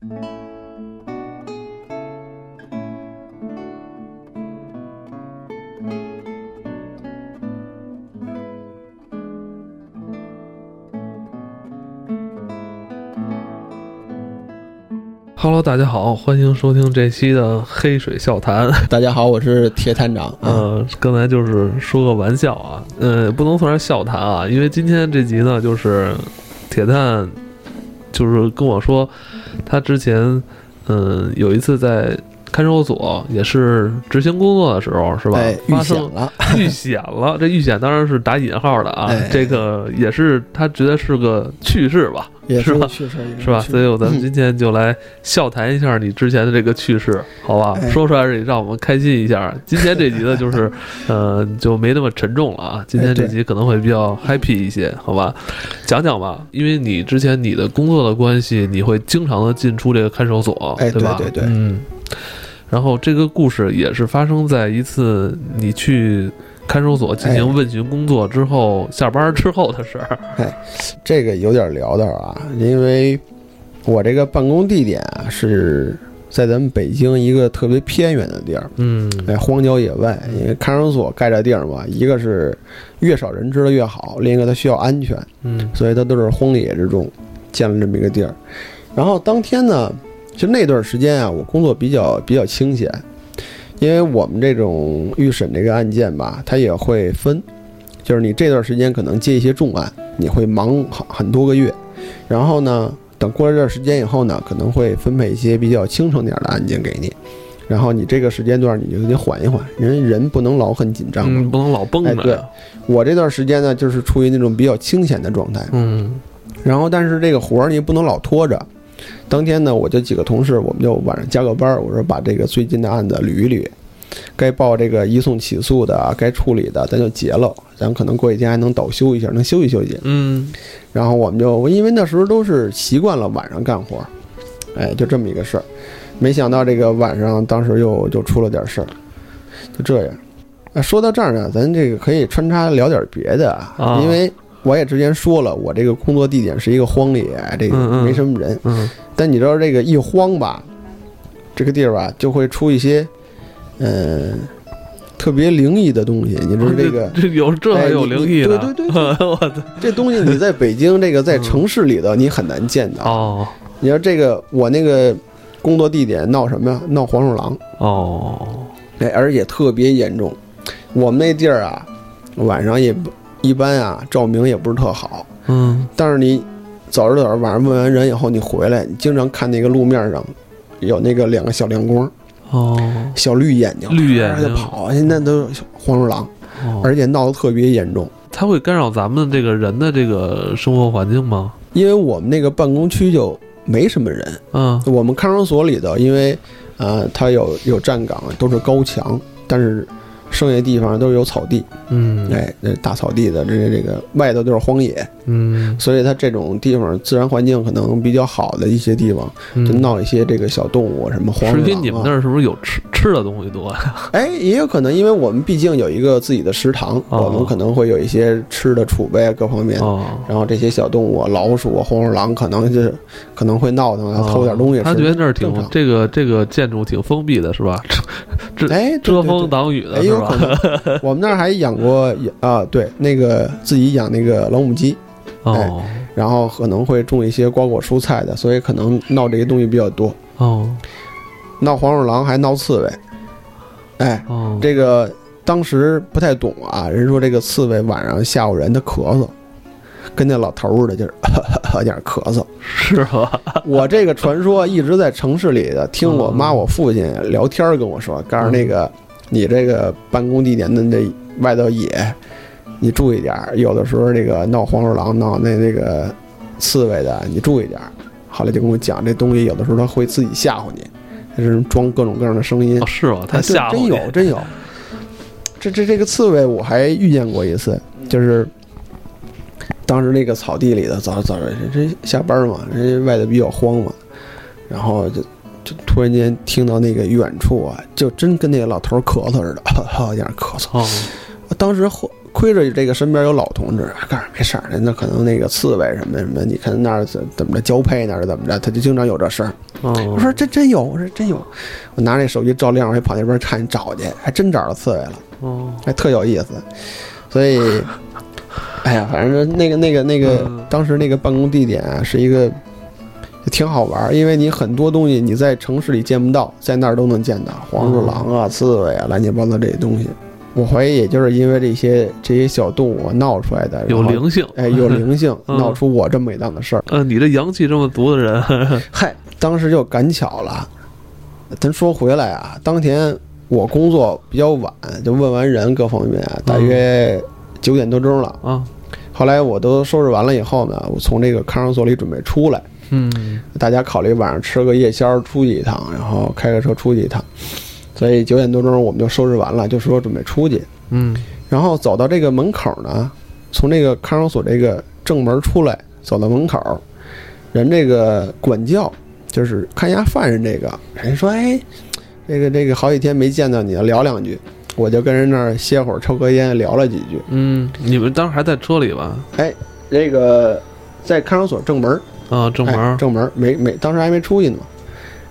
Hello，大家好，欢迎收听这期的黑水笑谈。大家好，我是铁探长。嗯，刚才就是说个玩笑啊，呃，不能算是笑谈啊，因为今天这集呢，就是铁探就是跟我说，他之前嗯有一次在看守所也是执行工作的时候，是吧？遇险了，遇险了。这遇险当然是打引号的啊，这个也是他觉得是个趣事吧。也是趣事，是吧？所以，我咱们今天就来笑谈一下你之前的这个趣事，好吧？说出来也让我们开心一下。今天这集呢，就是，呃，就没那么沉重了啊。今天这集可能会比较 happy 一些，好吧？讲讲吧，因为你之前你的工作的关系，你会经常的进出这个看守所，对吧？对对，嗯。然后这个故事也是发生在一次你去。看守所进行问询工作之后，下班之后的事儿。哎，这个有点聊到啊，因为我这个办公地点啊是在咱们北京一个特别偏远的地儿，嗯，在荒郊野外。因为看守所盖这地儿嘛，一个是越少人知道越好，另一个它需要安全，嗯，所以它都是荒野之中建了这么一个地儿。然后当天呢，就那段时间啊，我工作比较比较清闲。因为我们这种预审这个案件吧，它也会分，就是你这段时间可能接一些重案，你会忙很很多个月，然后呢，等过了这段时间以后呢，可能会分配一些比较轻省点的案件给你，然后你这个时间段你就得缓一缓，人人不能老很紧张，嗯，不能老绷着。对，我这段时间呢，就是处于那种比较清闲的状态，嗯，然后但是这个活儿你不能老拖着。当天呢，我就几个同事，我们就晚上加个班儿。我说把这个最近的案子捋一捋，该报这个移送起诉的，该处理的，咱就结了。咱可能过几天还能倒休一下，能休息休息。嗯。然后我们就因为那时候都是习惯了晚上干活，哎，就这么一个事儿。没想到这个晚上，当时又就出了点事儿，就这样。那说到这儿呢，咱这个可以穿插聊点别的啊，因为。我也之前说了，我这个工作地点是一个荒野，这个没什么人。嗯，但你知道这个一荒吧，这个地儿吧就会出一些，嗯，特别灵异的东西。你知道这个这有这还有灵异的？对对对，我操！这东西你在北京这个在城市里头你很难见到。哦，你说这个我那个工作地点闹什么呀？闹黄鼠狼。哦，哎，而且特别严重。我们那地儿啊，晚上也不。一般啊，照明也不是特好。嗯，但是你走着走着晚上问完人以后，你回来，你经常看那个路面上有那个两个小亮光，哦，小绿眼睛，绿眼睛跑，现在都黄鼠狼，而且闹得特别严重。它会干扰咱们这个人的这个生活环境吗？因为我们那个办公区就没什么人。嗯，我们看守所里头，因为呃，它有有站岗，都是高墙，但是。剩下地方都是有草地，嗯，哎，那大草地的，这这个外头都是荒野，嗯，所以它这种地方自然环境可能比较好的一些地方，就闹一些这个小动物，什么黄鼠狼啊。你们那儿是不是有吃吃的东西多呀？哎，也有可能，因为我们毕竟有一个自己的食堂，我们可能会有一些吃的储备啊，各方面。哦。然后这些小动物，老鼠啊、黄鼠狼，可能就可能会闹腾啊，偷点东西。他觉得那儿挺这个这个建筑挺封闭的，是吧？遮哎，遮风挡雨的，有可能？我们那儿还养过啊，对，那个自己养那个老母鸡，哦，然后可能会种一些瓜果蔬菜的，所以可能闹这些东西比较多。哦，闹黄鼠狼还闹刺猬，哎，这个当时不太懂啊，人说这个刺猬晚上吓唬人，它咳嗽，跟那老头似的，就是 有点咳嗽，是吗？我这个传说一直在城市里的，听我妈我父亲聊天跟我说，告诉那个。你这个办公地点的那外头野，你注意点儿。有的时候那个闹黄鼠狼、闹那那个刺猬的，你注意点儿。后来就跟我讲，这东西有的时候它会自己吓唬你，它是装各种各样的声音。是吗？它吓唬真有真有。这这这个刺猬我还遇见过一次，就是当时那个草地里的，早早这这下班嘛，人家外头比较荒嘛，然后就。就突然间听到那个远处啊，就真跟那个老头咳嗽似的，好像咳嗽。当时亏着这个身边有老同志，告诉没事儿，那可能那个刺猬什么什么，你看那儿怎怎么着交配那儿怎么着，他就经常有这事儿。哦我说这真有，我说真有，我拿那手机照亮，我还跑那边看找去，还真找着刺猬了，哦，还特有意思。所以，哎呀，反正那个那个那个嗯，当时那个办公地点啊，是一个挺好玩儿，因为你很多东西你在城市里见不到，在那儿都能见到，黄鼠狼啊、刺猬啊、乱七八糟这些东西。我怀疑，也就是因为这些这些小动物闹出来的，有灵性，哎，有 灵性，嗯闹出我这么一档子事儿。呃，你这阳气这么足的人，嗨，当时就赶巧了。咱说回来啊，当天我工作比较晚，就问完人各方面啊，大约九点多钟了。啊，后来我都收拾完了以后呢，我从这个看守所里准备出来，嗯，大家考虑晚上吃个夜宵出去一趟，然后开个车出去一趟。所以九点多钟我们就收拾完了，就说准备出去。嗯，然后走到这个门口呢，从这个看守所这个正门出来，走到门口，人这个管教就是看押犯人这个人说：“哎，这个这个好几天没见到你了，聊两句。”我就跟人那儿歇会儿，抽根烟，聊了几句。嗯，你们当时还在车里吧？哎，那个在看守所正门，啊，正门哎，正门没没，当时还没出去呢。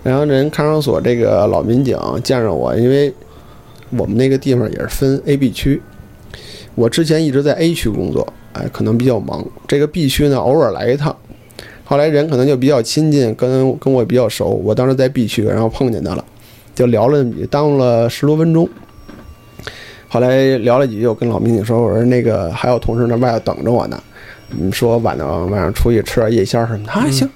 然后人看守所这个老民警见着我，因为我们那个地方也是分 A、B 区，我之前一直在 A 区工作，哎，可能比较忙。这个 B 区呢，偶尔来一趟。后来人可能就比较亲近，跟跟我比较熟。我当时在 B 区，然后碰见他了，就聊了，耽误了十多分钟。后来聊了几句，我跟老民警说：“我说那个还有同事那外头等着我呢，嗯，说晚上晚上出去吃点夜宵什么的。”啊，行。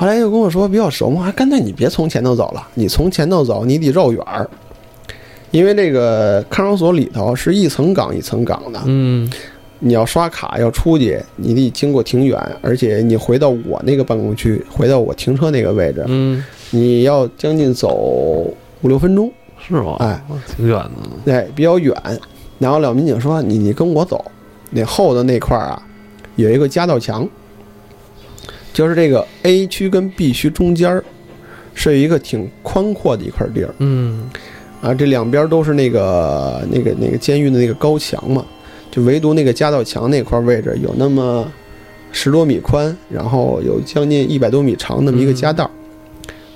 后来又跟我说比较熟嘛，啊干脆你别从前头走了，你从前头走，你得绕远儿，因为这个看守所里头是一层岗一层岗的，嗯，你要刷卡要出去，你得经过挺远，而且你回到我那个办公区，回到我停车那个位置，嗯，你要将近走五六分钟，是吗？哎，挺远的，哎，比较远。然后老民警说：“你你跟我走，那后头那块儿啊，有一个夹道墙，就是这个 A 区跟 B 区中间儿是有一个挺宽阔的一块地儿。嗯，啊，这两边都是那个那个那个监狱的那个高墙嘛，就唯独那个夹道墙那块位置有那么十多米宽，然后有将近一百多米长那么一个夹道，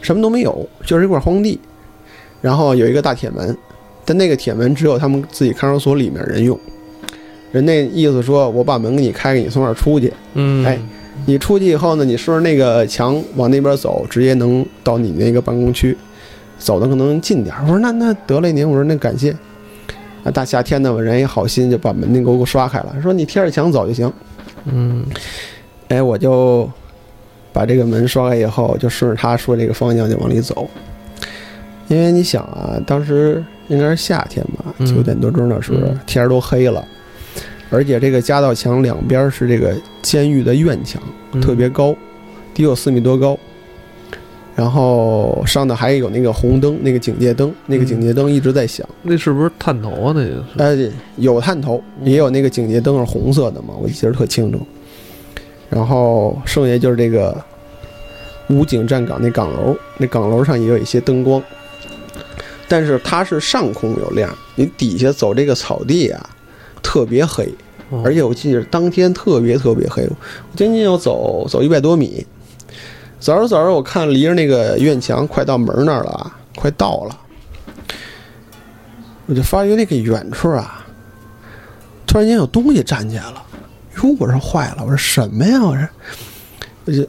什么都没有，就是一块荒地，然后有一个大铁门，但那个铁门只有他们自己看守所里面人用。人那意思说，我把门给你开给，你从那儿出去。嗯，哎，你出去以后呢，你顺着那个墙往那边走，直接能到你那个办公区，走的可能近点儿。我说那那得嘞您，我说那感谢。啊，大夏天的我，人也好心，就把门那给我刷开了，说你贴着墙走就行。嗯，哎，我就把这个门刷开以后，就顺着他说这个方向就往里走。因为你想啊，当时应该是夏天吧，嗯九点多钟的时候，嗯天都黑了，而且这个夹道墙两边是这个监狱的院墙，嗯特别高，得有四米多高。然后上头还有那个红灯，那个警戒灯，那个警戒灯一直在响。那是不是探头啊？那个是，呃，有探头，也有那个警戒灯是红色的嘛，我记得特清楚。然后剩下就是这个武警站岗那岗楼，那岗楼上也有一些灯光，但是它是上空有亮，你底下走这个草地啊，特别黑，哦而且我记得当天特别特别黑，我将近要走走一百多米，走着走着，我看离着那个院墙快到门那儿了啊，快到了，我就发觉那个远处啊，突然间有东西站起来了，哟，我说坏了，我说什么呀？我说，我就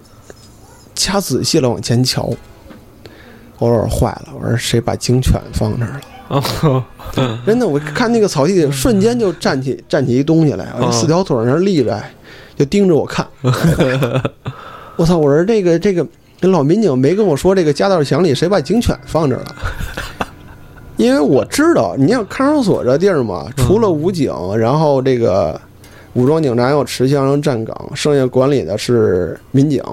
掐仔细了往前瞧，我说坏了，我说谁把警犬放那儿了？哦，真的，我看那个草地里，瞬间就站起站起一东西来，四条腿儿那立着，就盯着我看。我操！我说这个这个，这老民警没跟我说这个夹道墙里谁把警犬放这儿了，因为我知道，你像看守所这地儿嘛，除了武警，然后这个武装警察有持枪有站岗，剩下管理的是民警。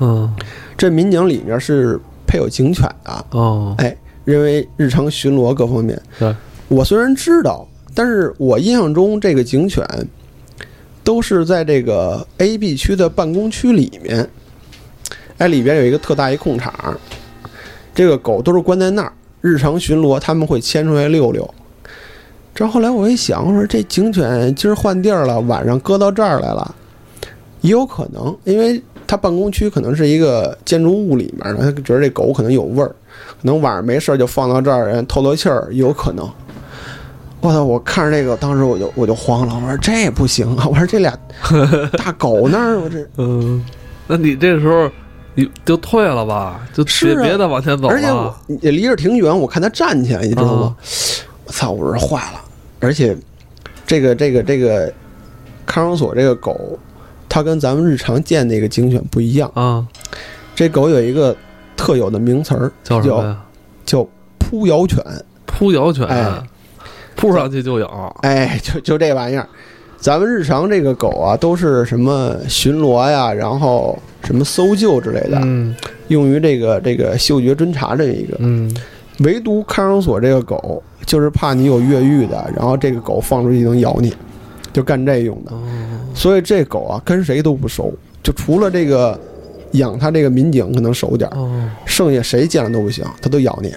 嗯，这民警里面是配有警犬的，哦，哎，因为日常巡逻各方面。对，我虽然知道，但是我印象中这个警犬都是在这个 A、B 区的办公区里面，哎，里边有一个特大一空场，这个狗都是关在那儿，日常巡逻他们会牵出来溜溜。这后来我一想，我说这警犬今儿换地儿了，晚上搁到这儿来了，也有可能，因为他办公区可能是一个建筑物里面的，他觉得这狗可能有味儿，可能晚上没事儿就放到这儿，人透透气儿，有可能。我操！我看着这个，当时我就我就慌了，我说这不行啊！我说这俩 大狗那儿，我这嗯，那你这时候你就退了吧，就别、是啊别再往前走而且我。也离着挺远，我看他站起来，你知道吗啊？我操！我说坏了，而且这个这个这个看守所这个狗，它跟咱们日常见那个警犬不一样。啊，这狗有一个特有的名词儿，叫叫什么呀？叫扑咬犬。扑咬犬，哎扑上去就咬。哎，就就这玩意儿。咱们日常这个狗啊，都是什么巡逻呀，然后什么搜救之类的，嗯用于这个这个嗅觉侦查这一个。嗯，唯独看守所这个狗，就是怕你有越狱的，然后这个狗放出去能咬你，就干这用的。哦，所以这狗啊，跟谁都不熟，就除了这个养它这个民警可能熟点儿，哦，剩下谁见了都不行，它都咬你。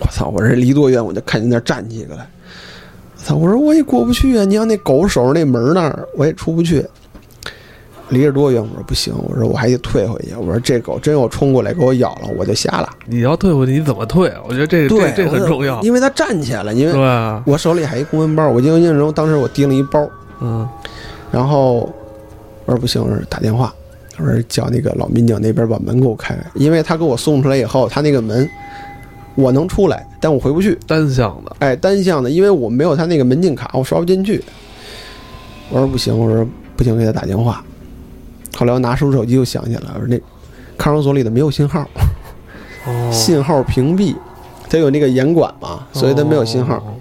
我操！我这离多远我就看见那儿站起来。我操！我说我也过不去啊！你让那狗守着那门那儿，我也出不去。离着多远？我说不行，我说我还得退回去。我说这狗真要冲过来给我咬了，我就瞎了。你要退回去，你怎么退？我觉得这这对，这很重要。因为它站起来了，因为我手里还一公文包，我印象中当时我提了一包，嗯然后我说不行，我说打电话，我说叫那个老民警那边把门给我开开，因为他给我送出来以后，他那个门我能出来，但我回不去，单向的。哎，单向的，因为我没有他那个门禁卡，我刷不进去。我说不行，我说不行，给他打电话。后来我拿出手机，又想起来，我说那看守所里的没有信号，哦，信号屏蔽，它有那个严管嘛，所以它没有信号。哦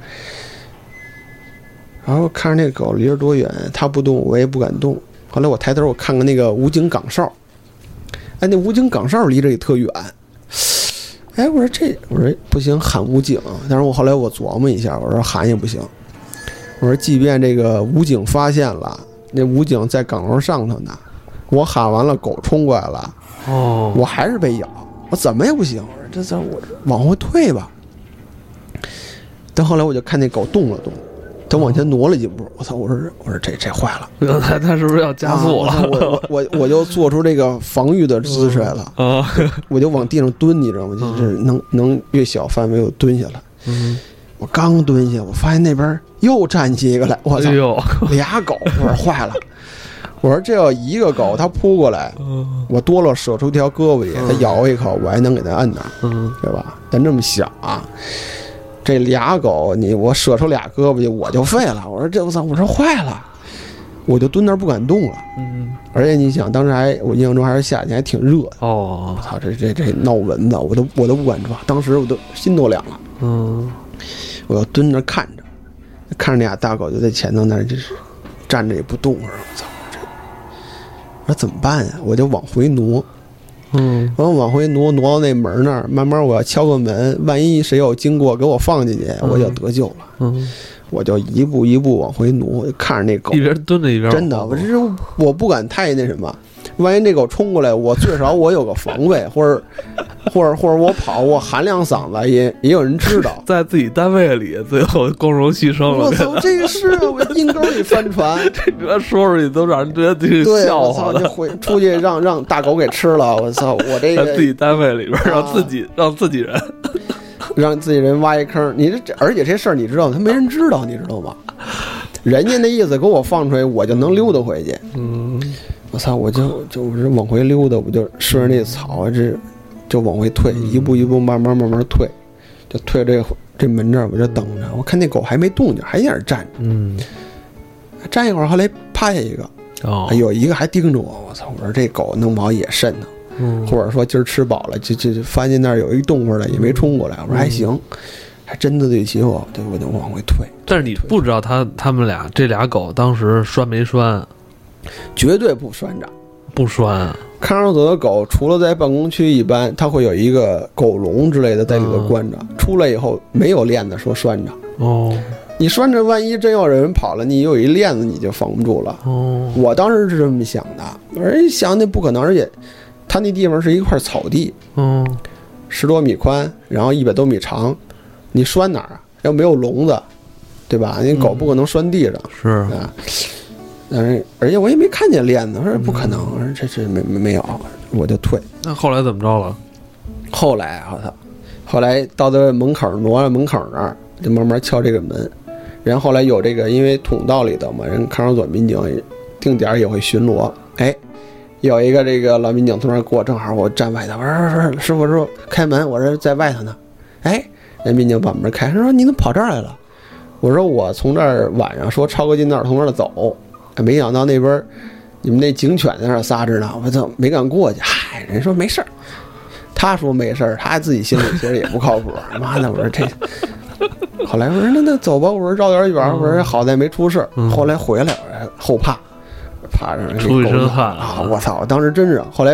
然后看着那狗离着多远，它不动，我也不敢动。后来我抬头我看看那个武警岗哨，哎，那武警岗哨离这也特远。哎，我说这，我说不行，喊武警。但是我后来我琢磨一下，我说喊也不行。我说，即便这个武警发现了，那武警在岗楼上头呢，我喊完了，狗冲过来了，哦，我还是被咬，我怎么也不行。我说这这我往后退吧。但后来我就看那狗动了动，它往前挪了几步。我操！我说我说这这坏了，刚才他是不是要加速啊我了？我我我就做出这个防御的姿势来了，啊，我就往地上蹲，你知道吗？就是能能越小范围我蹲下来。嗯，我刚蹲下，我发现那边又站起一个来，我操俩狗！我说坏了，我说这要一个狗它扑过来，嗯我多了舍出条胳膊去，它咬我一口，我还能给它摁那对吧？但这么想啊，这俩狗你我舍出俩胳膊去，我就废了。我说这我操，我说坏了，我就蹲那儿不敢动了。嗯，而且你想，当时还我印象中还是夏天，还挺热的。哦我，操，这这这闹蚊子，我都我都不敢抓，当时我都心都凉了。嗯，我要蹲那看着，看着那俩大狗就在前头那儿，就是站着也不动。我说我操，这我说怎么办呀？我就往回挪。嗯，然后往回挪，挪到那门那儿，慢慢我要敲个门，万一谁有经过给我放进去，我就得救了。嗯，我就一步一步往回挪，看着那狗。一，边蹲着一边真的，我这是我不敢太那什么，万一那狗冲过来，我最少我有个防备，或者 或者或者我跑，我喊两嗓子，也也有人知道。在自己单位里，最后光荣牺牲了。我操，这个是啊，我阴沟里翻船。这这说出去都让人觉得这个对，笑话的。回出去让让大狗给吃了，我操，我这个在自己单位里边，啊让自己让自己人，让自己人挖一坑。你这这，而且这事儿你知道？他没人知道，你知道吗？人家那意思给我放出来，我就能溜达回去。嗯，我操，我就就是往回溜达，我就顺着那草，这就往回退，一步一步慢慢慢慢退，就退这这门这儿，我就等着。我看那狗还没动静，还在那儿站着，嗯，站一会儿，后来趴下一个，哦，有一个还盯着我。我操！我说这狗弄不好也瘆呢。嗯，或者说今儿吃饱了，就就就发现那儿有一动物了，也没冲过来。我说还行，还真的对得起我，对我就往回退，但是你不知道他他们俩这俩狗当时拴没拴，绝对不拴着。不拴啊，看守所的狗，除了在办公区，一般它会有一个狗笼之类的在里头关着，出来以后没有链子说拴着。哦你拴着，万一真要有人跑了，你有一链子你就防不住了。哦，我当时是这么想的，而一想那不可能，而且它那地方是一块草地，嗯，十多米宽，然后一百多米长，你拴哪儿啊？要没有笼子，对对吧？那狗不可能拴地上是啊。嗯，而且我也没看见链子，我说不可能，我说这这没没没有，我就退。那后来怎么着了？后来我操，后来到这门口挪到门口那儿，就慢慢敲这个门。然后后来有这个，因为通道里头嘛，人看守所民警定点也会巡逻。哎，有一个这个老民警从那儿过，正好我站外头，我说说师傅师傅开门，我这在外头呢。哎，那民警把门开，他说你怎么跑这儿来了？我说我从这儿晚上说超个近道从这儿走，没想到那边你们那警犬在那儿撒着呢，我操没敢过去。嗨，人说没事儿。他说没事儿，他自己心里其实也不靠谱。妈的，我说这，后来我说那那走吧，我说绕点远，我说好在没出事。后来回来，我后怕，怕让人出一身汗啊！我操，我当时真是。后来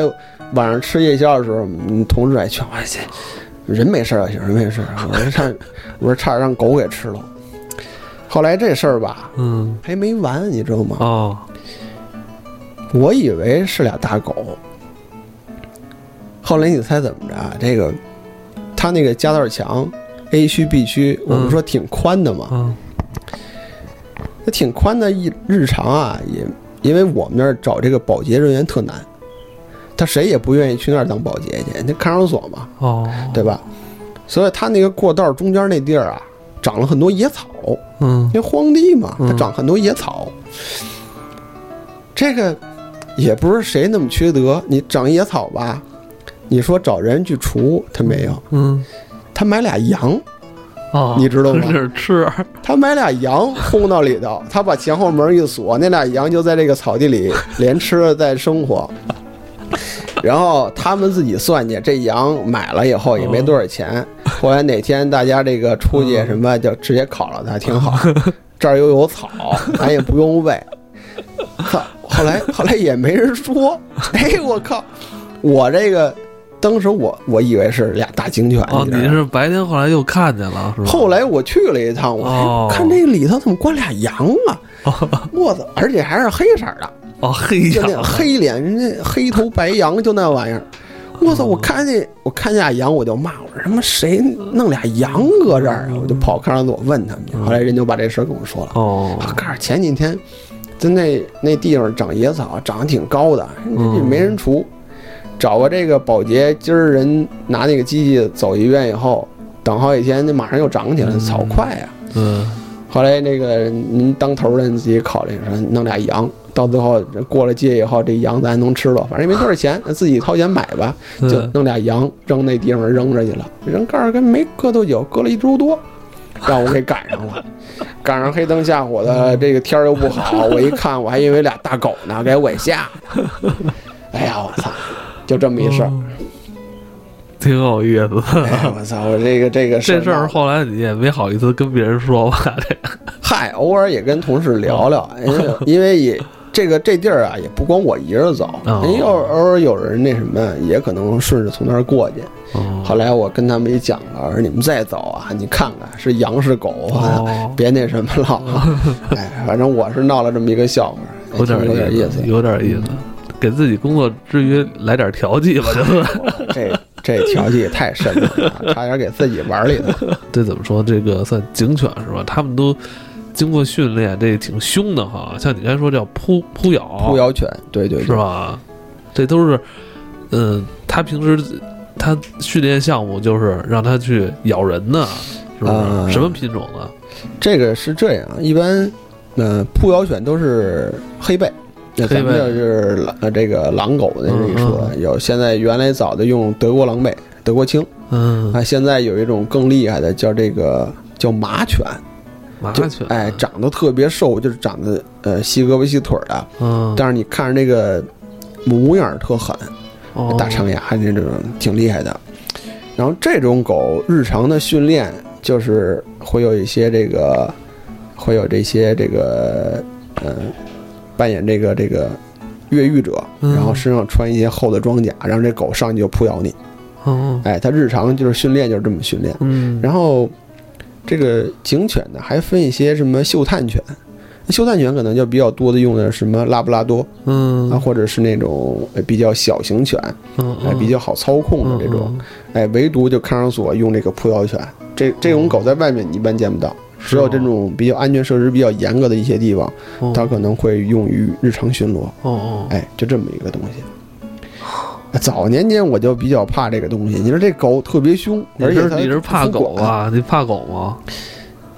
晚上吃夜宵的时候，同事还劝我去，人没事儿就行，人没事儿。我说差，我说差点让狗给吃了。后来这事儿吧，嗯，还没完，你知道吗？哦，我以为是俩大狗。后来你猜怎么着？这个，他那个夹道墙，A 区 B 区，我们说挺宽的嘛，嗯，那挺宽的。一日常啊，也因为我们那儿找这个保洁人员特难，他谁也不愿意去那儿当保洁去，那看守所嘛，哦，对吧？所以他那个过道中间那地儿啊，长了很多野草，嗯，因为荒地嘛，它长很多野草。这个也不是谁那么缺德，你长野草吧。你说找人去除，他没有。嗯，他买俩羊，哦，你知道吗？是吃。他买俩羊轰到里头，他把前后门一锁，那俩羊就在这个草地里连吃带生活。然后他们自己算计，这羊买了以后也没多少钱。后来哪天大家这个出去什么，就直接烤了它，挺好。这儿又有草，咱也不用喂。操！后来 后来也没人说。哎，我靠！我这个。当时我我以为是俩大警犬。哦，你是白天后来又看见了是吧？后来我去了一趟，我看这里头怎么关俩羊啊？我操！而且还是黑色的。哦，黑羊，就那黑脸，人家黑头白羊，就那玩意儿。我操！我看见我看见俩羊，我就骂我说：“他妈谁弄俩羊搁这儿啊？”我就跑看守所问他们。后来人就把这事儿跟我说了。哦，告诉前几天在那那地方长野草，长得挺高的，没人除。找个这个保洁，今儿人拿那个机器走一遍以后，等好几天，那马上又长起来，草快呀。嗯。后来那个您当头的，你自己考虑说，弄俩羊，到最后过了界以后，这羊咱能吃了，反正也没多少钱，自己掏钱买吧。就弄俩羊扔那地方扔着去了，扔盖儿跟没搁多久，搁了一周多，让我给赶上了。赶上黑灯瞎火的，这个天儿又不好，我一看，我还以为俩大狗呢，给我吓的。哎呀，我操！就这么一事儿，挺有意思。我操！我这个这个这事儿后来你也没好意思跟别人说吧？这嗨，偶尔也跟同事聊聊，因为因为也这个这地儿啊，也不光我一人走，因为偶尔有人那什么，也可能顺着从那儿过去。后来我跟他们一讲了，我说你们再走啊，你看看是羊是狗，别那什么了。哎，反正我是闹了这么一个笑话，有点有点意思，有点意思。给自己工作之余来点调剂吧，就是这这调剂也太深了，差点给自己玩里头。这怎么说？这个算警犬是吧？他们都经过训练，这挺凶的哈。像你刚才说叫扑扑咬，扑咬犬，对对，是吧？这都是，嗯，他平时他训练项目就是让他去咬人呢，是不是？什么品种的？这个是这样，一般，嗯，扑咬犬都是黑背。那咱们就是狼，这个狼狗的这一说，有现在原来早的用德国狼狈、德国青，嗯啊，现在有一种更厉害的叫这个叫马犬，马犬，哎，长得特别瘦，就是长得呃细胳膊细腿的，嗯，但是你看着那个模样特狠，大长牙那种挺厉害的。然后这种狗日常的训练就是会有一些这个，会有这些这个，呃。扮演这个这个越狱者，然后身上穿一些厚的装甲，让这狗上去就扑咬你。哦，哎，它日常就是训练就是这么训练。嗯，然后这个警犬呢，还分一些什么嗅探犬，嗅探犬可能就比较多的用的什么拉布拉多，嗯，啊，或者是那种比较小型犬，嗯，哎，比较好操控的这种，哎，唯独就看守所用这个扑咬犬，这这种狗在外面你一般见不到。只有这种比较安全设施比较严格的一些地方，哦。它可能会用于日常巡逻。哦哦，哎，就这么一个东西。早年间我就比较怕这个东西，你说这狗特别凶，你而且它是你是怕？狗啊？你怕狗吗？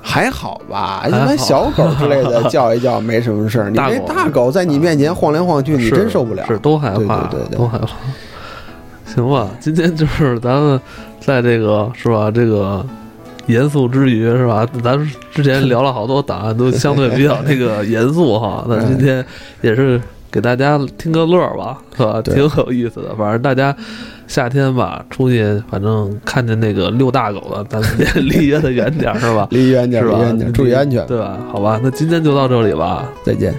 还好吧，一般小狗之类的叫一叫没什么事儿。你这大狗在你面前晃来晃去，你真受不了。是都害怕，对对对对都害怕。行吧，今天就是咱们在这个是吧，这个严肃之余是吧？咱之前聊了好多档案，都相对比较那个严肃哈。那今 天也是给大家听个乐儿吧，是吧？挺有意思的。反正大家夏天吧，出去反正看见那个遛大狗的，咱们 得离它远点儿是吧？离远点儿，是吧离远点儿，注意安全。对吧？好吧，那今天就到这里吧。再见。